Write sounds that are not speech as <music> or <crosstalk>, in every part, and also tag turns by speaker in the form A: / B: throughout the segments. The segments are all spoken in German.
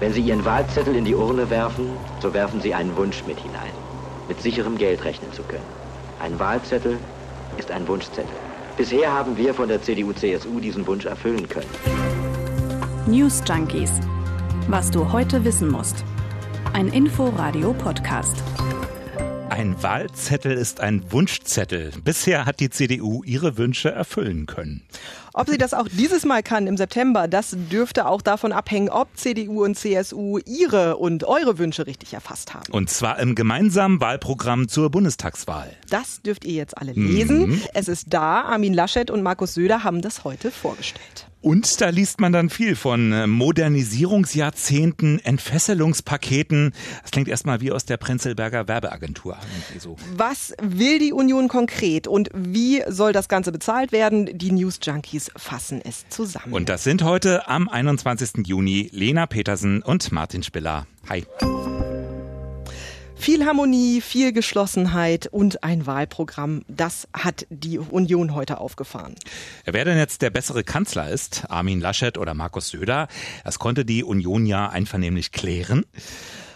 A: Wenn Sie Ihren Wahlzettel in die Urne werfen, so werfen Sie einen Wunsch mit hinein, mit sicherem Geld rechnen zu können. Ein Wahlzettel ist ein Wunschzettel. Bisher haben wir von der CDU-CSU diesen Wunsch erfüllen können.
B: News Junkies. Was du heute wissen musst. Ein Info-Radio-Podcast.
C: Ein Wahlzettel ist ein Wunschzettel. Bisher hat die CDU ihre Wünsche erfüllen können.
D: Ob sie das auch dieses Mal kann im September, das dürfte auch davon abhängen, ob CDU und CSU ihre und eure Wünsche richtig erfasst haben.
C: Und zwar im gemeinsamen Wahlprogramm zur Bundestagswahl.
D: Das dürft ihr jetzt alle lesen. Mhm. Es ist da. Armin Laschet und Markus Söder haben das heute vorgestellt.
C: Und da liest man dann viel von äh, Modernisierungsjahrzehnten, Entfesselungspaketen. Das klingt erstmal wie aus der Prenzlberger Werbeagentur. So.
D: Was will die Union konkret und wie soll das Ganze bezahlt werden? Die News Junkies fassen es zusammen.
C: Und das sind heute am 21. Juni Lena Petersen und Martin Spiller. Hi.
D: Viel Harmonie, viel Geschlossenheit und ein Wahlprogramm, das hat die Union heute aufgefahren.
C: Wer denn jetzt der bessere Kanzler ist, Armin Laschet oder Markus Söder, das konnte die Union ja einvernehmlich klären.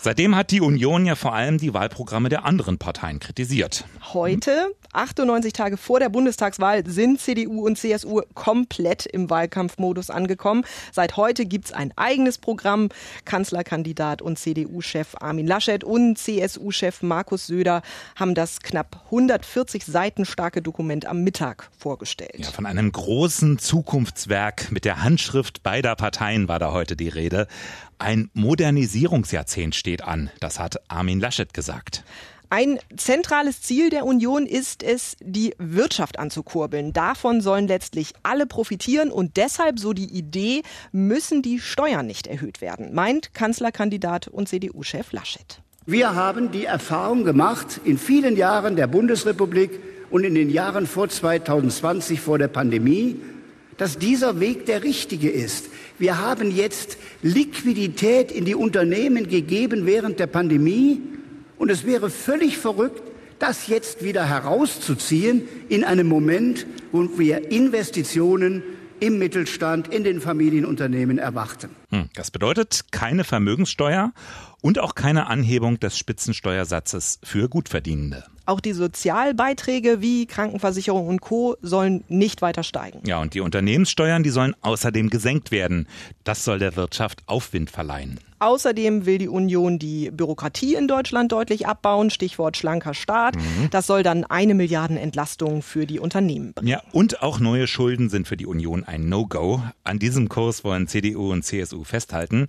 C: Seitdem hat die Union ja vor allem die Wahlprogramme der anderen Parteien kritisiert.
D: Heute, 98 Tage vor der Bundestagswahl, sind CDU und CSU komplett im Wahlkampfmodus angekommen. Seit heute gibt's ein eigenes Programm. Kanzlerkandidat und CDU-Chef Armin Laschet und CSU-Chef Markus Söder haben das knapp 140 Seiten starke Dokument am Mittag vorgestellt.
C: Ja, von einem großen Zukunftswerk mit der Handschrift beider Parteien war da heute die Rede. Ein Modernisierungsjahrzehnt steht an, das hat Armin Laschet gesagt.
D: Ein zentrales Ziel der Union ist es, die Wirtschaft anzukurbeln. Davon sollen letztlich alle profitieren und deshalb, so die Idee, müssen die Steuern nicht erhöht werden, meint Kanzlerkandidat und CDU-Chef Laschet.
E: Wir haben die Erfahrung gemacht in vielen Jahren der Bundesrepublik und in den Jahren vor 2020, vor der Pandemie, dass dieser Weg der richtige ist. Wir haben jetzt Liquidität in die Unternehmen gegeben während der Pandemie und es wäre völlig verrückt, das jetzt wieder herauszuziehen in einem Moment, wo wir Investitionen im Mittelstand, in den Familienunternehmen erwarten.
C: Hm, das bedeutet keine Vermögenssteuer und auch keine Anhebung des Spitzensteuersatzes für Gutverdienende.
D: Auch die Sozialbeiträge wie Krankenversicherung und Co. sollen nicht weiter steigen.
C: Ja, und die Unternehmenssteuern, die sollen außerdem gesenkt werden. Das soll der Wirtschaft Aufwind verleihen.
D: Außerdem will die Union die Bürokratie in Deutschland deutlich abbauen. Stichwort schlanker Staat. Mhm. Das soll dann eine Milliarden Entlastung für die Unternehmen bringen.
C: Ja, und auch neue Schulden sind für die Union ein No-Go. An diesem Kurs wollen CDU und CSU festhalten.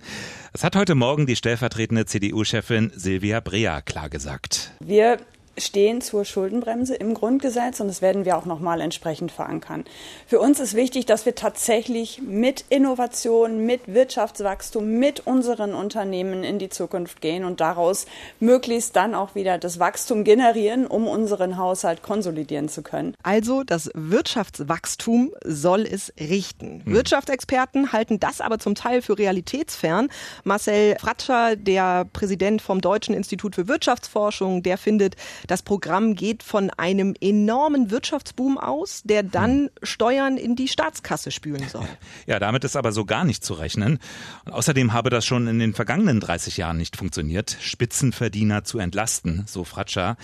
C: Es hat heute Morgen die stellvertretende CDU-Chefin Silvia Brea klargesagt.
F: Wir stehen zur Schuldenbremse im Grundgesetz und das werden wir auch nochmal entsprechend verankern. Für uns ist wichtig, dass wir tatsächlich mit Innovation, mit Wirtschaftswachstum, mit unseren Unternehmen in die Zukunft gehen und daraus möglichst dann auch wieder das Wachstum generieren, um unseren Haushalt konsolidieren zu können.
D: Also das Wirtschaftswachstum soll es richten. Hm. Wirtschaftsexperten halten das aber zum Teil für realitätsfern. Marcel Fratscher, der Präsident vom Deutschen Institut für Wirtschaftsforschung, der findet, das Programm geht von einem enormen Wirtschaftsboom aus, der dann. Steuern in die Staatskasse spülen soll.
C: Ja, damit ist aber so gar nicht zu rechnen. Und außerdem habe das schon in den vergangenen 30 Jahren nicht funktioniert, Spitzenverdiener zu entlasten, so Fratscher.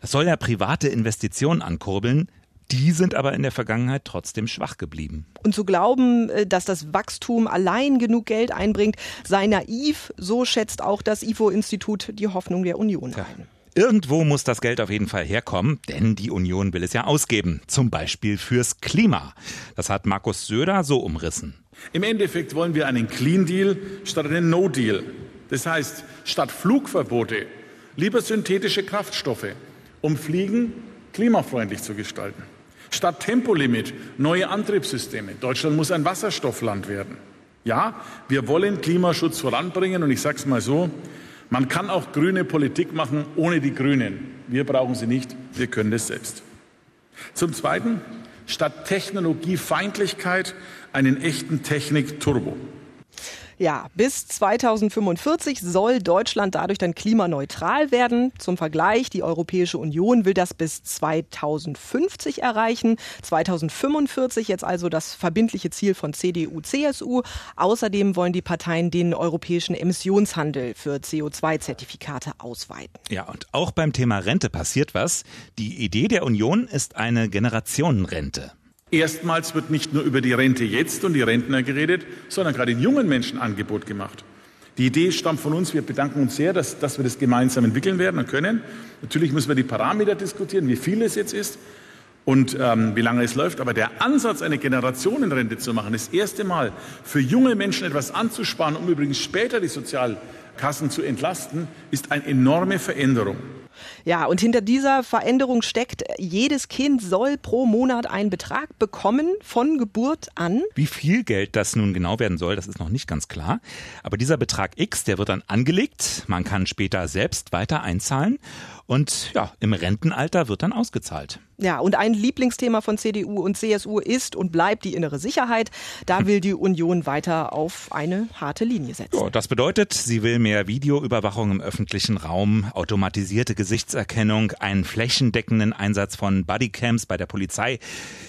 C: Das soll ja private Investitionen ankurbeln. Die sind aber in der Vergangenheit trotzdem schwach geblieben.
D: Und zu glauben, äh, dass das Wachstum allein genug Geld einbringt, sei naiv, so schätzt auch das IFO-Institut die Hoffnung der Union ein.
C: Irgendwo muss das Geld auf jeden Fall herkommen, denn die Union will es ja ausgeben. Zum Beispiel fürs Klima. Das hat Markus Söder so umrissen.
G: Im Endeffekt wollen wir einen Clean Deal statt einen No Deal. Das heißt, statt Flugverbote lieber synthetische Kraftstoffe, um Fliegen klimafreundlich zu gestalten. Statt Tempolimit neue Antriebssysteme. Deutschland muss ein Wasserstoffland werden. Ja, wir wollen Klimaschutz voranbringen und ich sage es mal so, man kann auch grüne Politik machen ohne die Grünen. Wir brauchen sie nicht, wir können das selbst. Zum Zweiten, statt Technologiefeindlichkeit einen echten Technik-Turbo.
D: Ja, bis 2045 soll Deutschland dadurch dann klimaneutral werden. Zum Vergleich, die Europäische Union will das bis 2050 erreichen. 2045 jetzt also das verbindliche Ziel von CDU, CSU. Außerdem wollen die Parteien den europäischen Emissionshandel für CO2-Zertifikate ausweiten.
C: Ja, und auch beim Thema Rente passiert was. Die Idee der Union ist eine Generationenrente.
G: Erstmals wird nicht nur über die Rente jetzt und die Rentner geredet, sondern gerade den jungen Menschen Angebot gemacht. Die Idee stammt von uns. Wir bedanken uns sehr, dass, dass wir das gemeinsam entwickeln werden und können. Natürlich müssen wir die Parameter diskutieren, wie viel es jetzt ist und ähm, wie lange es läuft. Aber der Ansatz, eine Generationenrente zu machen, das erste Mal für junge Menschen etwas anzusparen, um übrigens später die Sozialkassen zu entlasten, ist eine enorme Veränderung.
D: Ja, und hinter dieser Veränderung steckt, jedes Kind soll pro Monat einen Betrag bekommen von Geburt an.
C: Wie viel Geld das nun genau werden soll, das ist noch nicht ganz klar. Aber dieser Betrag X, der wird dann angelegt. Man kann später selbst weiter einzahlen. Und ja, im Rentenalter wird dann ausgezahlt.
D: Ja, und ein Lieblingsthema von CDU und CSU ist und bleibt die innere Sicherheit. Da <laughs> will die Union weiter auf eine harte Linie setzen.
C: Ja, das bedeutet, sie will mehr Videoüberwachung im öffentlichen Raum, automatisierte Gesichtserkennung, einen flächendeckenden Einsatz von Bodycams bei der Polizei.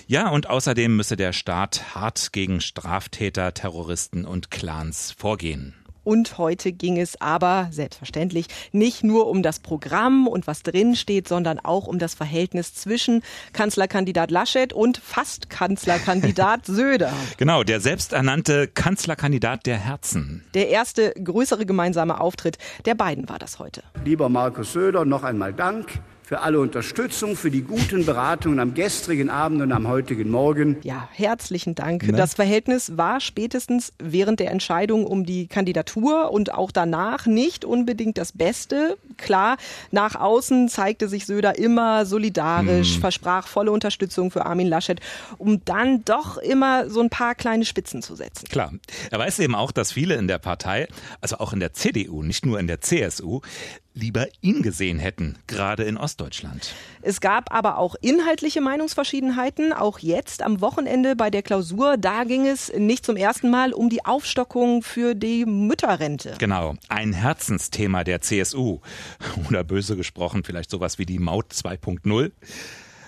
C: Ja, und außerdem müsse der Staat hart gegen Straftäter, Terroristen und Clans vorgehen.
D: Und heute ging es aber selbstverständlich nicht nur um das Programm und was drin steht, sondern auch um das Verhältnis zwischen Kanzlerkandidat Laschet und fast Kanzlerkandidat <laughs> Söder.
C: Genau, der selbsternannte Kanzlerkandidat der Herzen.
D: Der erste größere gemeinsame Auftritt der beiden war das heute.
E: Lieber Markus Söder, noch einmal Dank für alle Unterstützung, für die guten Beratungen am gestrigen Abend und am heutigen Morgen.
D: Ja, herzlichen Dank. Ne? Das Verhältnis war spätestens während der Entscheidung um die Kandidatur und auch danach nicht unbedingt das Beste. Klar, nach außen zeigte sich Söder immer solidarisch, hm. versprach volle Unterstützung für Armin Laschet, um dann doch immer so ein paar kleine Spitzen zu setzen.
C: Klar. Er weiß eben auch, dass viele in der Partei, also auch in der CDU, nicht nur in der CSU, lieber ihn gesehen hätten, gerade in Ostdeutschland.
D: Es gab aber auch inhaltliche Meinungsverschiedenheiten, auch jetzt am Wochenende bei der Klausur. Da ging es nicht zum ersten Mal um die Aufstockung für die Mütterrente.
C: Genau, ein Herzensthema der CSU. Oder böse gesprochen, vielleicht sowas wie die Maut 2.0.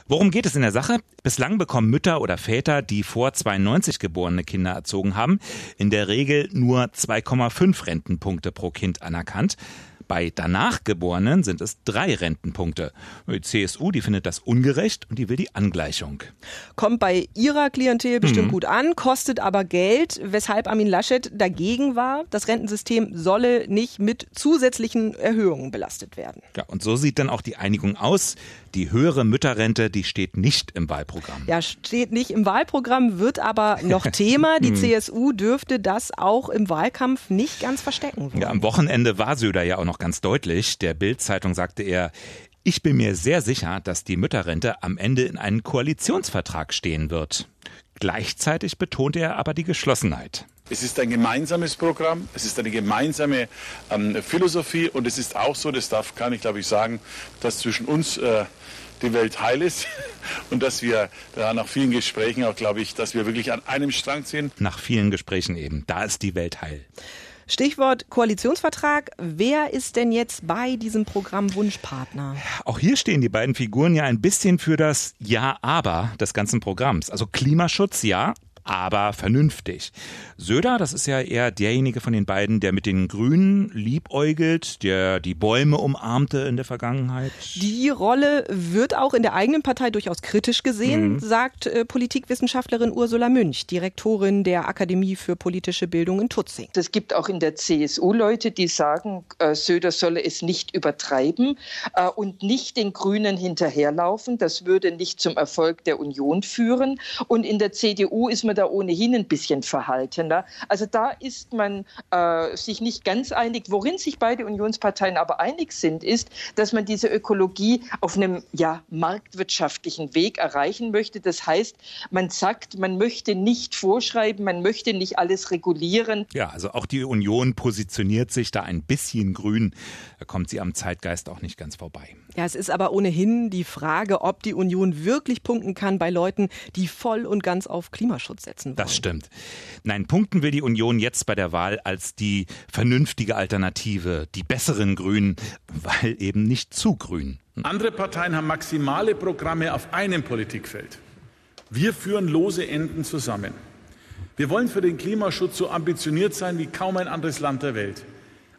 C: Worum geht es in der Sache? Bislang bekommen Mütter oder Väter, die vor 92 geborene Kinder erzogen haben, in der Regel nur 2,5 Rentenpunkte pro Kind anerkannt. Bei danach Geborenen sind es drei Rentenpunkte. Die CSU, die findet das ungerecht und die will die Angleichung.
D: Kommt bei ihrer Klientel bestimmt mhm. gut an, kostet aber Geld, weshalb Armin Laschet dagegen war. Das Rentensystem solle nicht mit zusätzlichen Erhöhungen belastet werden.
C: Ja, und so sieht dann auch die Einigung aus. Die höhere Mütterrente, die steht nicht im Wahlprogramm.
D: Ja, steht nicht im Wahlprogramm, wird aber noch <laughs> Thema. Die hm. CSU dürfte das auch im Wahlkampf nicht ganz verstecken.
C: Wollen. Ja, am Wochenende war Söder ja auch noch ganz deutlich. Der Bild-Zeitung sagte er, ich bin mir sehr sicher, dass die Mütterrente am Ende in einem Koalitionsvertrag stehen wird. Gleichzeitig betonte er aber die Geschlossenheit.
G: Es ist ein gemeinsames Programm, es ist eine gemeinsame ähm, Philosophie und es ist auch so, das darf, kann ich glaube ich sagen, dass zwischen uns äh, die Welt heil ist <laughs> und dass wir da nach vielen Gesprächen auch, glaube ich, dass wir wirklich an einem Strang ziehen.
C: Nach vielen Gesprächen eben, da ist die Welt heil.
D: Stichwort Koalitionsvertrag. Wer ist denn jetzt bei diesem Programm Wunschpartner?
C: Auch hier stehen die beiden Figuren ja ein bisschen für das Ja-Aber des ganzen Programms. Also Klimaschutz ja, aber vernünftig. Söder, das ist ja eher derjenige von den beiden, der mit den Grünen liebäugelt, der die Bäume umarmte in der Vergangenheit.
D: Die Rolle wird auch in der eigenen Partei durchaus kritisch gesehen, mhm. sagt äh, Politikwissenschaftlerin Ursula Münch, Direktorin der Akademie für politische Bildung in Tutzing.
H: Es gibt auch in der CSU Leute, die sagen, äh, Söder solle es nicht übertreiben äh, und nicht den Grünen hinterherlaufen. Das würde nicht zum Erfolg der Union führen. Und in der CDU ist man da ohnehin ein bisschen verhaltener. Also da ist man äh, sich nicht ganz einig. Worin sich beide Unionsparteien aber einig sind, ist, dass man diese Ökologie auf einem ja, marktwirtschaftlichen Weg erreichen möchte. Das heißt, man sagt, man möchte nicht vorschreiben, man möchte nicht alles regulieren.
C: Ja, also auch die Union positioniert sich da ein bisschen grün. Da kommt sie am Zeitgeist auch nicht ganz vorbei.
D: Ja, es ist aber ohnehin die Frage, ob die Union wirklich punkten kann bei Leuten, die voll und ganz auf Klimaschutz absetzen wollen.
C: Das stimmt. Nein, punkten will die Union jetzt bei der Wahl als die vernünftige Alternative, die besseren Grünen, weil eben nicht zu grün.
G: Andere Parteien haben maximale Programme auf einem Politikfeld. Wir führen lose Enden zusammen. Wir wollen für den Klimaschutz so ambitioniert sein wie kaum ein anderes Land der Welt.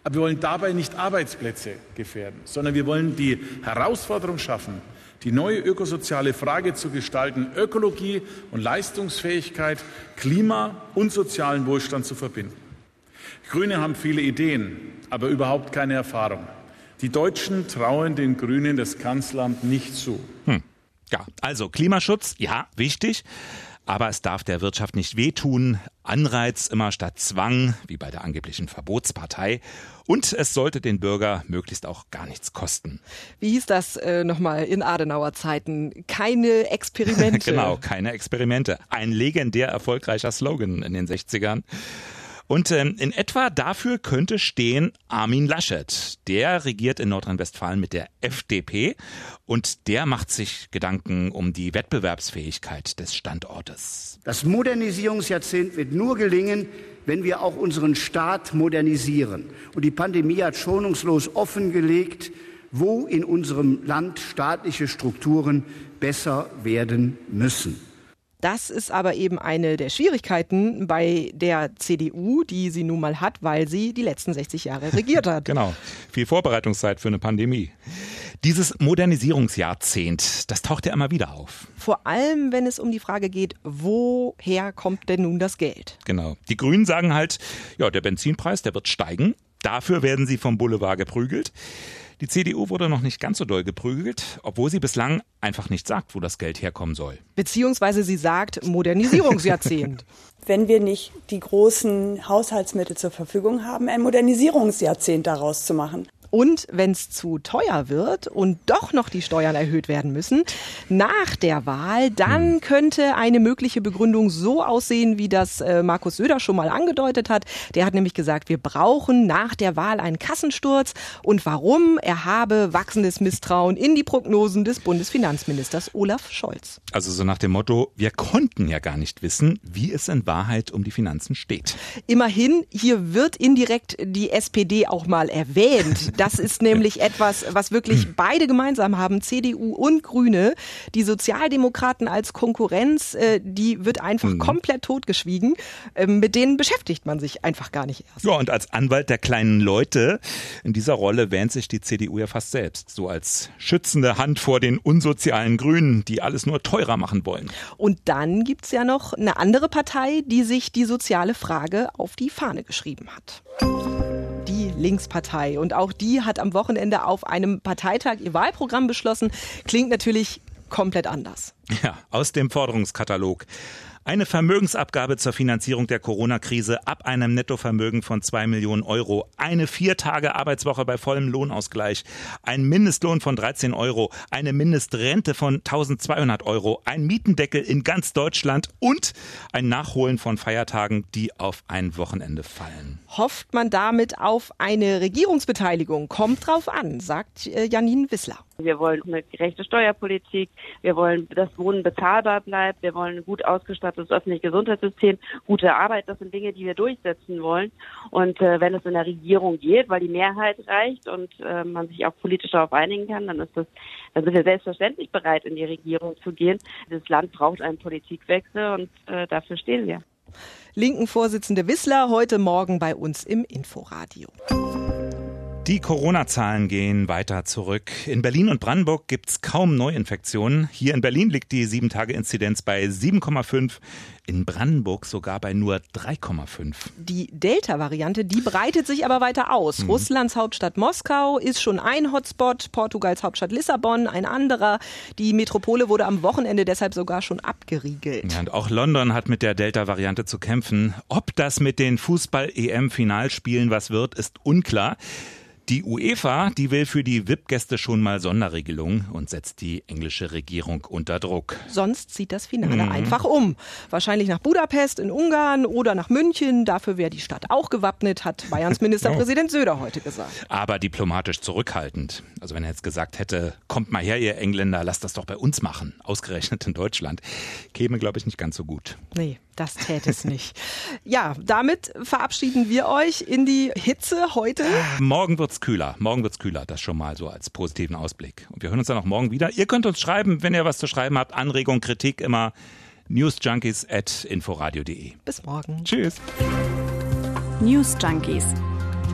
G: Aber wir wollen dabei nicht Arbeitsplätze gefährden, sondern wir wollen die Herausforderung schaffen, die neue ökosoziale Frage zu gestalten, Ökologie und Leistungsfähigkeit, Klima und sozialen Wohlstand zu verbinden. Grüne haben viele Ideen, aber überhaupt keine Erfahrung. Die Deutschen trauen den Grünen das Kanzleramt nicht zu.
C: Hm. Ja, also Klimaschutz, ja, wichtig. Aber es darf der Wirtschaft nicht wehtun. Anreiz immer statt Zwang, wie bei der angeblichen Verbotspartei. Und es sollte den Bürger möglichst auch gar nichts kosten.
D: Wie hieß das äh, nochmal in Adenauer Zeiten? Keine Experimente. <laughs>
C: genau, keine Experimente. Ein legendär erfolgreicher Slogan in den 60ern. Und ähm, in etwa dafür könnte stehen Armin Laschet. Der regiert in Nordrhein-Westfalen mit der FDP und der macht sich Gedanken um die Wettbewerbsfähigkeit des Standortes.
E: Das Modernisierungsjahrzehnt wird nur gelingen, wenn wir auch unseren Staat modernisieren. Und die Pandemie hat schonungslos offengelegt, wo in unserem Land staatliche Strukturen besser werden müssen.
D: Das ist aber eben eine der Schwierigkeiten bei der CDU, die sie nun mal hat, weil sie die letzten 60 Jahre regiert hat.
C: genau. Viel Vorbereitungszeit für eine Pandemie. Dieses Modernisierungsjahrzehnt, das taucht ja immer wieder auf.
D: Vor allem, wenn es um die Frage geht, woher kommt denn nun das Geld?
C: Genau. Die Grünen sagen halt, ja, der Benzinpreis, der wird steigen. Dafür werden sie vom Boulevard geprügelt. Die CDU wurde noch nicht ganz so doll geprügelt, obwohl sie bislang einfach nicht sagt, wo das Geld herkommen soll.
D: Beziehungsweise sie sagt Modernisierungsjahrzehnt. <laughs>
F: Wenn wir nicht die großen Haushaltsmittel zur Verfügung haben, ein Modernisierungsjahrzehnt daraus zu machen.
D: Und wenn es zu teuer wird und doch noch die Steuern erhöht werden müssen, nach der Wahl, dann hm. könnte eine mögliche Begründung so aussehen, wie das äh, Markus Söder schon mal angedeutet hat. Der hat nämlich gesagt, wir brauchen nach der Wahl einen Kassensturz. Und warum? Er habe wachsendes Misstrauen in die Prognosen des Bundesfinanzministers Olaf Scholz.
C: Also so nach dem Motto, wir konnten ja gar nicht wissen, wie es in Wahrheit um die Finanzen steht.
D: Immerhin, hier wird indirekt die SPD auch mal erwähnt. Das ist nämlich etwas, was wirklich beide gemeinsam haben, CDU und Grüne. Die Sozialdemokraten als Konkurrenz, äh, die wird einfach mhm. komplett totgeschwiegen. Ähm, mit denen beschäftigt man sich einfach gar nicht erst.
C: Ja, und als Anwalt der kleinen Leute in dieser Rolle wähnt sich die CDU ja fast selbst. So als schützende Hand vor den unsozialen Grünen, die alles nur teurer machen wollen.
D: Und dann gibt's ja noch eine andere Partei, die sich die soziale Frage auf die Fahne geschrieben hat Linkspartei. Und auch die hat am Wochenende auf einem Parteitag ihr Wahlprogramm beschlossen. Klingt natürlich komplett anders.
C: Ja, aus dem Forderungskatalog. Eine Vermögensabgabe zur Finanzierung der Corona-Krise ab einem Nettovermögen von zwei Millionen Euro. Eine vier Tage Arbeitswoche bei vollem Lohnausgleich. Ein Mindestlohn von 13 Euro. Eine Mindestrente von 1200 Euro. Ein Mietendeckel in ganz Deutschland und ein Nachholen von Feiertagen, die auf ein Wochenende fallen.
D: Hofft man damit auf eine Regierungsbeteiligung? Kommt drauf an, sagt äh, Janine Wissler.
I: Wir wollen eine gerechte Steuerpolitik. Wir wollen, dass Wohnen bezahlbar bleibt. Wir wollen ein gut ausgestattetes öffentliches Gesundheitssystem, gute Arbeit. Das sind Dinge, die wir durchsetzen wollen. Und äh, wenn es in der Regierung geht, weil die Mehrheit reicht und äh, man sich auch politisch darauf einigen kann, dann ist das, dann sind wir selbstverständlich bereit, in die Regierung zu gehen. Das Land braucht einen Politikwechsel und äh, dafür stehen wir.
D: Linken Vorsitzende Wissler heute Morgen bei uns im Inforadio.
C: Die Corona-Zahlen gehen weiter zurück. In Berlin und Brandenburg gibt es kaum Neuinfektionen. Hier in Berlin liegt die 7-Tage-Inzidenz bei 7,5, in Brandenburg sogar bei nur 3,5.
D: Die Delta-Variante, die breitet sich aber weiter aus. Mhm. Russlands Hauptstadt Moskau ist schon ein Hotspot, Portugals Hauptstadt Lissabon ein anderer. Die Metropole wurde am Wochenende deshalb sogar schon abgeriegelt.
C: Ja, und auch London hat mit der Delta-Variante zu kämpfen. Ob das mit den Fußball-EM-Finalspielen was wird, ist unklar. Die UEFA, die will für die VIP-Gäste schon mal Sonderregelungen und setzt die englische Regierung unter Druck.
D: Sonst zieht das Finale mhm. einfach um. Wahrscheinlich nach Budapest in Ungarn oder nach München. Dafür wäre die Stadt auch gewappnet, hat Bayerns <laughs> Ministerpräsident Söder heute gesagt.
C: Aber diplomatisch zurückhaltend. Also wenn er jetzt gesagt hätte, kommt mal her, ihr Engländer, lasst das doch bei uns machen, ausgerechnet in Deutschland, käme, glaube ich, nicht ganz so gut.
D: Nee. Das täte es nicht. Ja, damit verabschieden wir euch in die Hitze heute.
C: Morgen wird's kühler. Morgen wird's kühler. Das schon mal so als positiven Ausblick. Und wir hören uns dann auch morgen wieder. Ihr könnt uns schreiben, wenn ihr was zu schreiben habt. Anregung, Kritik immer newsjunkies at inforadio.de.
D: Bis morgen.
C: Tschüss.
B: News Junkies.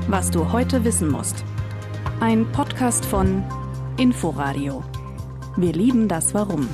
B: Was du heute wissen musst. Ein Podcast von Inforadio. Wir lieben das Warum.